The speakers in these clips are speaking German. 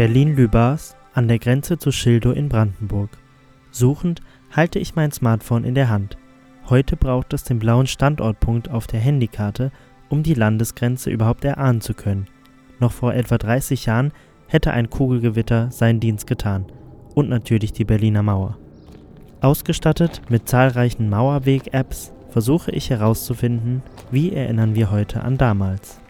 Berlin-Lübars an der Grenze zu Schildow in Brandenburg. Suchend halte ich mein Smartphone in der Hand. Heute braucht es den blauen Standortpunkt auf der Handykarte, um die Landesgrenze überhaupt erahnen zu können. Noch vor etwa 30 Jahren hätte ein Kugelgewitter seinen Dienst getan. Und natürlich die Berliner Mauer. Ausgestattet mit zahlreichen Mauerweg-Apps versuche ich herauszufinden, wie erinnern wir heute an damals.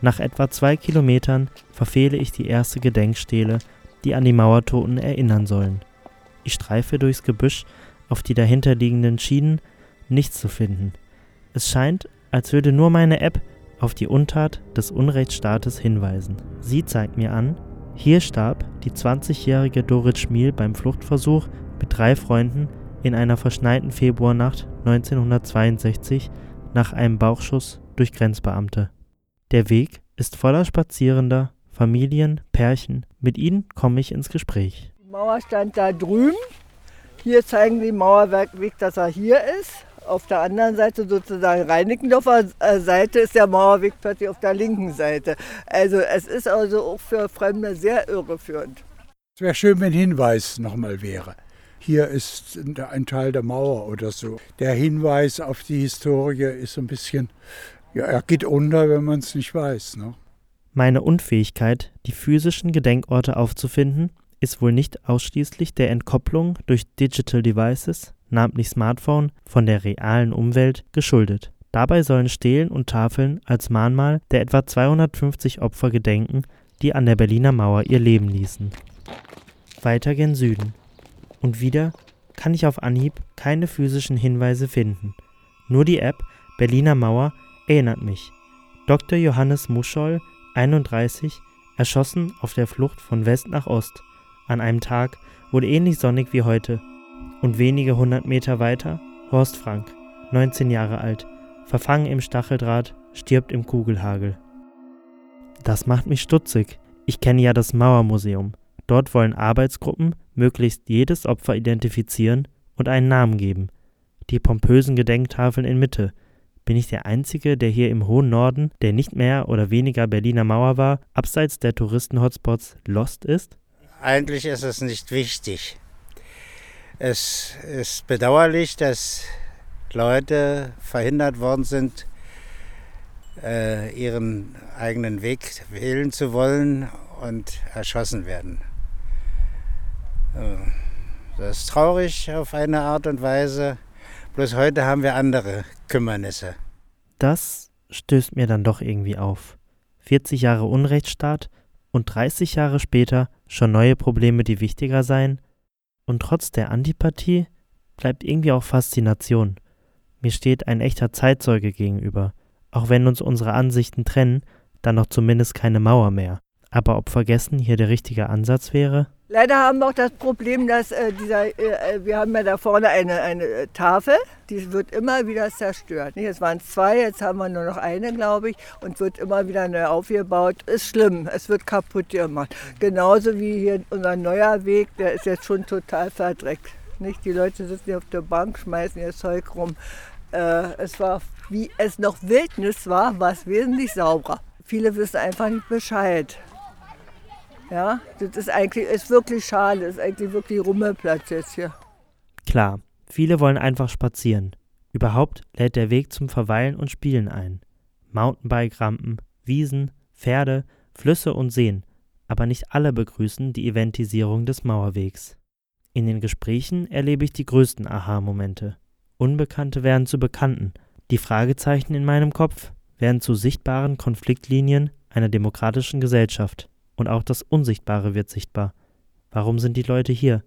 Nach etwa zwei Kilometern verfehle ich die erste Gedenkstele, die an die Mauertoten erinnern sollen. Ich streife durchs Gebüsch auf die dahinterliegenden Schienen, nichts zu finden. Es scheint, als würde nur meine App auf die Untat des Unrechtsstaates hinweisen. Sie zeigt mir an, hier starb die 20-jährige Dorit Schmiel beim Fluchtversuch mit drei Freunden in einer verschneiten Februarnacht 1962 nach einem Bauchschuss durch Grenzbeamte. Der Weg ist voller Spazierender, Familien, Pärchen. Mit ihnen komme ich ins Gespräch. Die Mauer stand da drüben. Hier zeigen die Mauerwerkweg, dass er hier ist. Auf der anderen Seite, sozusagen Reinickendorfer äh, Seite, ist der Mauerweg plötzlich auf der linken Seite. Also es ist also auch für Fremde sehr irreführend. Es wäre schön, wenn Hinweis nochmal wäre. Hier ist ein Teil der Mauer oder so. Der Hinweis auf die Historie ist ein bisschen ja, er geht unter, wenn man es nicht weiß. Ne? Meine Unfähigkeit, die physischen Gedenkorte aufzufinden, ist wohl nicht ausschließlich der Entkopplung durch Digital Devices, namentlich Smartphone, von der realen Umwelt geschuldet. Dabei sollen Stelen und Tafeln als Mahnmal der etwa 250 Opfer gedenken, die an der Berliner Mauer ihr Leben ließen. Weiter gen Süden. Und wieder kann ich auf Anhieb keine physischen Hinweise finden. Nur die App Berliner Mauer erinnert mich. Dr. Johannes Muscholl, 31, erschossen auf der Flucht von West nach Ost, an einem Tag wohl ähnlich sonnig wie heute. Und wenige hundert Meter weiter Horst Frank, 19 Jahre alt, verfangen im Stacheldraht, stirbt im Kugelhagel. Das macht mich stutzig. Ich kenne ja das Mauermuseum. Dort wollen Arbeitsgruppen möglichst jedes Opfer identifizieren und einen Namen geben. Die pompösen Gedenktafeln in Mitte, bin ich der Einzige, der hier im hohen Norden, der nicht mehr oder weniger Berliner Mauer war, abseits der Touristen-Hotspots lost ist? Eigentlich ist es nicht wichtig. Es ist bedauerlich, dass Leute verhindert worden sind, äh, ihren eigenen Weg wählen zu wollen und erschossen werden. Äh, das ist traurig auf eine Art und Weise. Bloß heute haben wir andere Kümmernisse. Das stößt mir dann doch irgendwie auf. 40 Jahre Unrechtsstaat und 30 Jahre später schon neue Probleme, die wichtiger seien. Und trotz der Antipathie bleibt irgendwie auch Faszination. Mir steht ein echter Zeitzeuge gegenüber. Auch wenn uns unsere Ansichten trennen, dann noch zumindest keine Mauer mehr. Aber ob vergessen hier der richtige Ansatz wäre? Leider haben wir auch das Problem, dass äh, dieser, äh, äh, wir haben ja da vorne eine, eine äh, Tafel, die wird immer wieder zerstört. Nicht? Es waren zwei, jetzt haben wir nur noch eine, glaube ich, und wird immer wieder neu aufgebaut. Ist schlimm, es wird kaputt gemacht. Genauso wie hier unser neuer Weg, der ist jetzt schon total verdreckt. Nicht? Die Leute sitzen hier auf der Bank, schmeißen ihr Zeug rum. Äh, es war, wie es noch Wildnis war, war es wesentlich sauberer. Viele wissen einfach nicht Bescheid. Ja, das ist eigentlich ist wirklich schade. Das ist eigentlich wirklich Rummelplatz jetzt hier. Klar, viele wollen einfach spazieren. Überhaupt lädt der Weg zum Verweilen und Spielen ein. Mountainbike-Rampen, Wiesen, Pferde, Flüsse und Seen. Aber nicht alle begrüßen die Eventisierung des Mauerwegs. In den Gesprächen erlebe ich die größten Aha-Momente. Unbekannte werden zu Bekannten. Die Fragezeichen in meinem Kopf werden zu sichtbaren Konfliktlinien einer demokratischen Gesellschaft und auch das Unsichtbare wird sichtbar. Warum sind die Leute hier?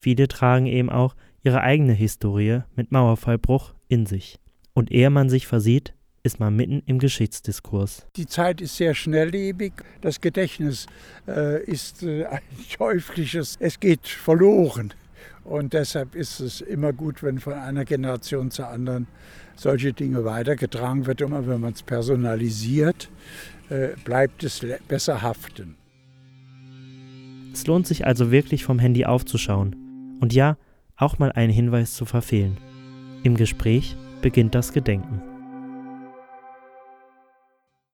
Viele tragen eben auch ihre eigene Historie mit Mauerfallbruch in sich. Und ehe man sich versieht, ist man mitten im Geschichtsdiskurs. Die Zeit ist sehr schnelllebig. Das Gedächtnis äh, ist äh, ein teuflisches. Es geht verloren. Und deshalb ist es immer gut, wenn von einer Generation zur anderen solche Dinge weitergetragen wird. Und wenn man es personalisiert, äh, bleibt es besser haften. Es lohnt sich also wirklich vom Handy aufzuschauen und ja, auch mal einen Hinweis zu verfehlen. Im Gespräch beginnt das Gedenken.